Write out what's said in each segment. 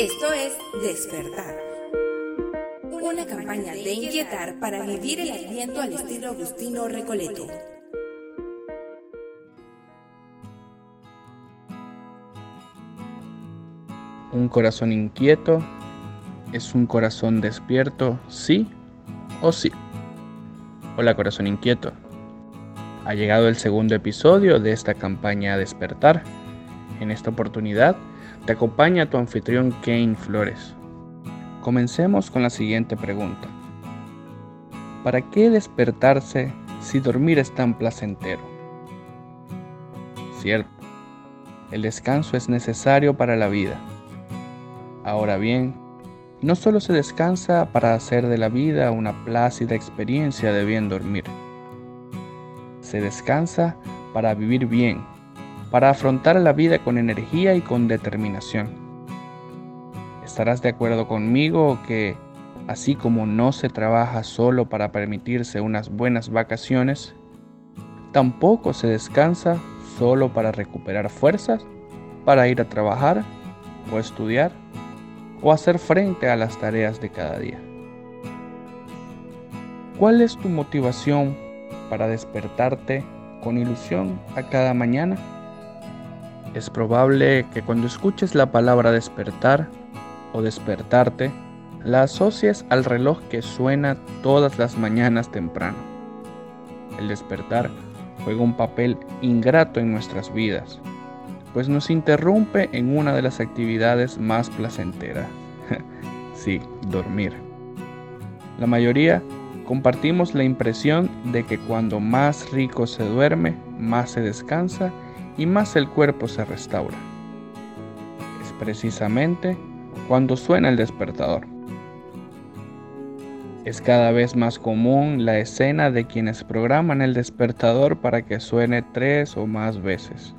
Esto es Despertar. Una campaña de inquietar para vivir el aliento al estilo Agustino Recoleto. Un corazón inquieto es un corazón despierto, sí o sí. Hola corazón inquieto. Ha llegado el segundo episodio de esta campaña Despertar. En esta oportunidad te acompaña tu anfitrión Kane Flores. Comencemos con la siguiente pregunta. ¿Para qué despertarse si dormir es tan placentero? Cierto, el descanso es necesario para la vida. Ahora bien, no solo se descansa para hacer de la vida una plácida experiencia de bien dormir se descansa para vivir bien, para afrontar la vida con energía y con determinación. Estarás de acuerdo conmigo que, así como no se trabaja solo para permitirse unas buenas vacaciones, tampoco se descansa solo para recuperar fuerzas para ir a trabajar o estudiar o hacer frente a las tareas de cada día. ¿Cuál es tu motivación para despertarte con ilusión a cada mañana? Es probable que cuando escuches la palabra despertar o despertarte, la asocies al reloj que suena todas las mañanas temprano. El despertar juega un papel ingrato en nuestras vidas, pues nos interrumpe en una de las actividades más placenteras. sí, dormir. La mayoría compartimos la impresión de que cuando más rico se duerme, más se descansa y más el cuerpo se restaura. Es precisamente cuando suena el despertador. Es cada vez más común la escena de quienes programan el despertador para que suene tres o más veces.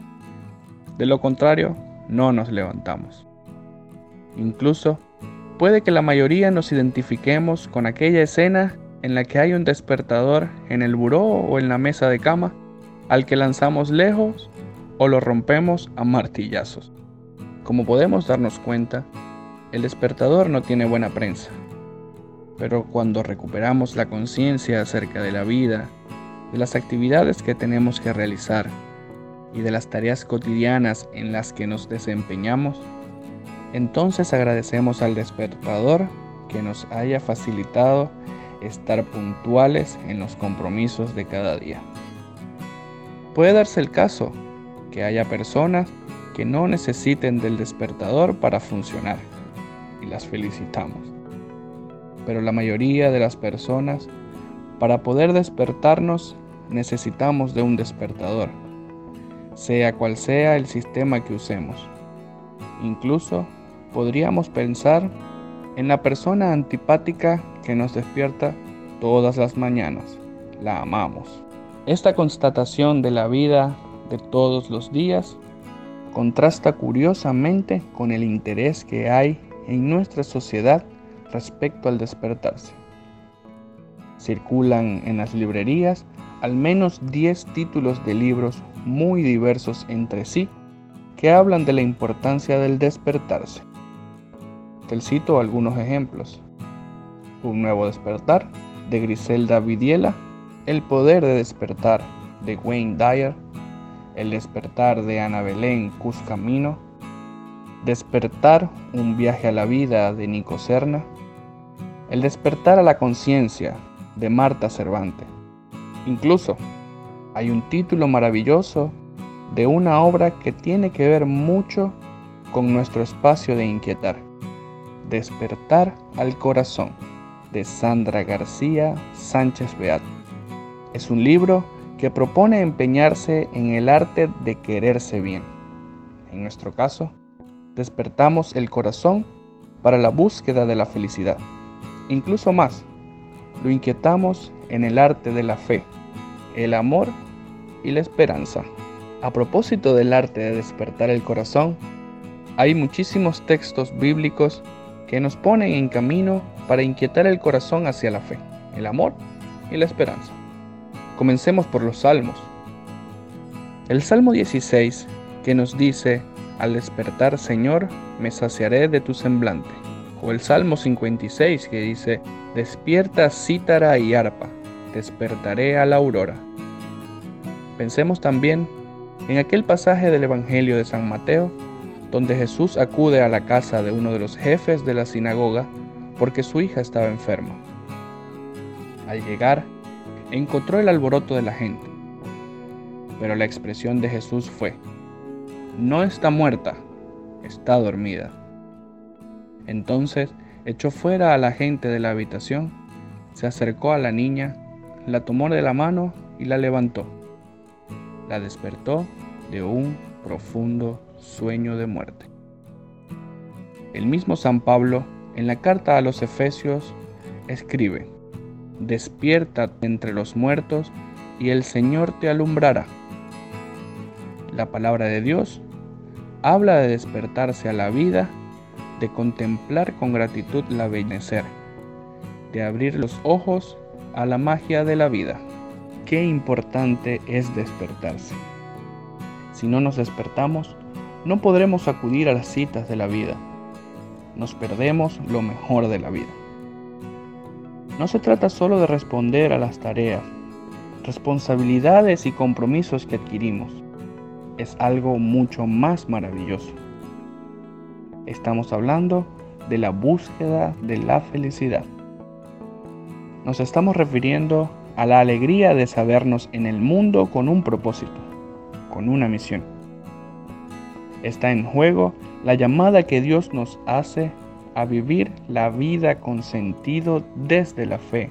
De lo contrario, no nos levantamos. Incluso, puede que la mayoría nos identifiquemos con aquella escena en la que hay un despertador en el buró o en la mesa de cama al que lanzamos lejos o lo rompemos a martillazos. Como podemos darnos cuenta, el despertador no tiene buena prensa. Pero cuando recuperamos la conciencia acerca de la vida, de las actividades que tenemos que realizar y de las tareas cotidianas en las que nos desempeñamos, entonces agradecemos al despertador que nos haya facilitado estar puntuales en los compromisos de cada día. Puede darse el caso que haya personas que no necesiten del despertador para funcionar y las felicitamos. Pero la mayoría de las personas, para poder despertarnos, necesitamos de un despertador, sea cual sea el sistema que usemos. Incluso podríamos pensar en la persona antipática que nos despierta todas las mañanas. La amamos. Esta constatación de la vida de todos los días contrasta curiosamente con el interés que hay en nuestra sociedad respecto al despertarse. Circulan en las librerías al menos 10 títulos de libros muy diversos entre sí que hablan de la importancia del despertarse. Te cito algunos ejemplos. Un nuevo despertar de Griselda Vidiela, El poder de despertar de Wayne Dyer, El despertar de Ana Belén Cuscamino, Despertar, un viaje a la vida de Nico Serna, El despertar a la conciencia de Marta Cervantes. Incluso hay un título maravilloso de una obra que tiene que ver mucho con nuestro espacio de inquietar. Despertar al corazón de Sandra García Sánchez Beat. Es un libro que propone empeñarse en el arte de quererse bien. En nuestro caso, despertamos el corazón para la búsqueda de la felicidad. Incluso más, lo inquietamos en el arte de la fe, el amor y la esperanza. A propósito del arte de despertar el corazón, hay muchísimos textos bíblicos que nos ponen en camino para inquietar el corazón hacia la fe, el amor y la esperanza. Comencemos por los salmos. El Salmo 16, que nos dice, Al despertar, Señor, me saciaré de tu semblante. O el Salmo 56 que dice, Despierta cítara y arpa, despertaré a la aurora. Pensemos también en aquel pasaje del Evangelio de San Mateo, donde Jesús acude a la casa de uno de los jefes de la sinagoga porque su hija estaba enferma. Al llegar, encontró el alboroto de la gente, pero la expresión de Jesús fue, no está muerta, está dormida. Entonces echó fuera a la gente de la habitación, se acercó a la niña, la tomó de la mano y la levantó. La despertó de un profundo sueño de muerte. El mismo San Pablo, en la carta a los Efesios, escribe, Despierta entre los muertos y el Señor te alumbrará. La palabra de Dios habla de despertarse a la vida, de contemplar con gratitud la bellecer, de abrir los ojos a la magia de la vida. Qué importante es despertarse. Si no nos despertamos, no podremos acudir a las citas de la vida. Nos perdemos lo mejor de la vida. No se trata solo de responder a las tareas, responsabilidades y compromisos que adquirimos. Es algo mucho más maravilloso. Estamos hablando de la búsqueda de la felicidad. Nos estamos refiriendo a la alegría de sabernos en el mundo con un propósito, con una misión. Está en juego la llamada que Dios nos hace a vivir la vida con sentido desde la fe,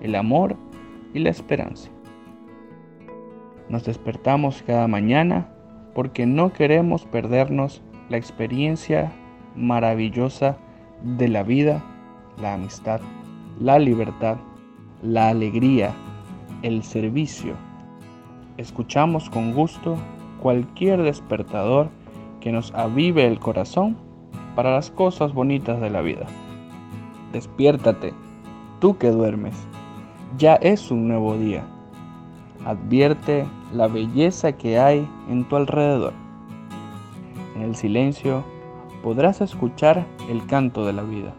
el amor y la esperanza. Nos despertamos cada mañana porque no queremos perdernos la experiencia maravillosa de la vida, la amistad, la libertad, la alegría, el servicio. Escuchamos con gusto cualquier despertador que nos avive el corazón para las cosas bonitas de la vida. Despiértate, tú que duermes, ya es un nuevo día. Advierte la belleza que hay en tu alrededor. En el silencio podrás escuchar el canto de la vida.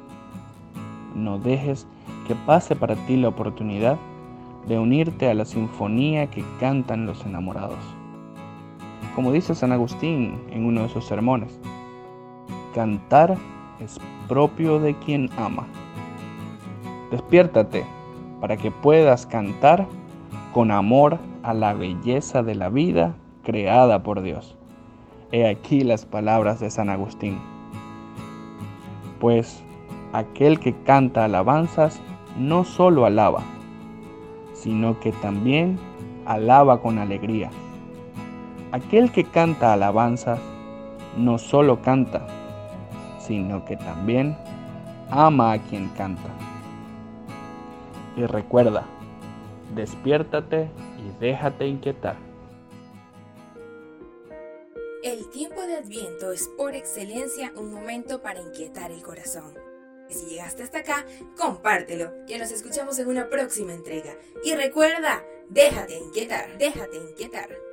No dejes que pase para ti la oportunidad de unirte a la sinfonía que cantan los enamorados como dice San Agustín en uno de sus sermones. Cantar es propio de quien ama. Despiértate para que puedas cantar con amor a la belleza de la vida creada por Dios. He aquí las palabras de San Agustín. Pues aquel que canta alabanzas no solo alaba, sino que también alaba con alegría Aquel que canta alabanzas no solo canta, sino que también ama a quien canta. Y recuerda, despiértate y déjate inquietar. El tiempo de Adviento es por excelencia un momento para inquietar el corazón. Si llegaste hasta acá, compártelo, que nos escuchamos en una próxima entrega. Y recuerda, déjate inquietar, déjate inquietar.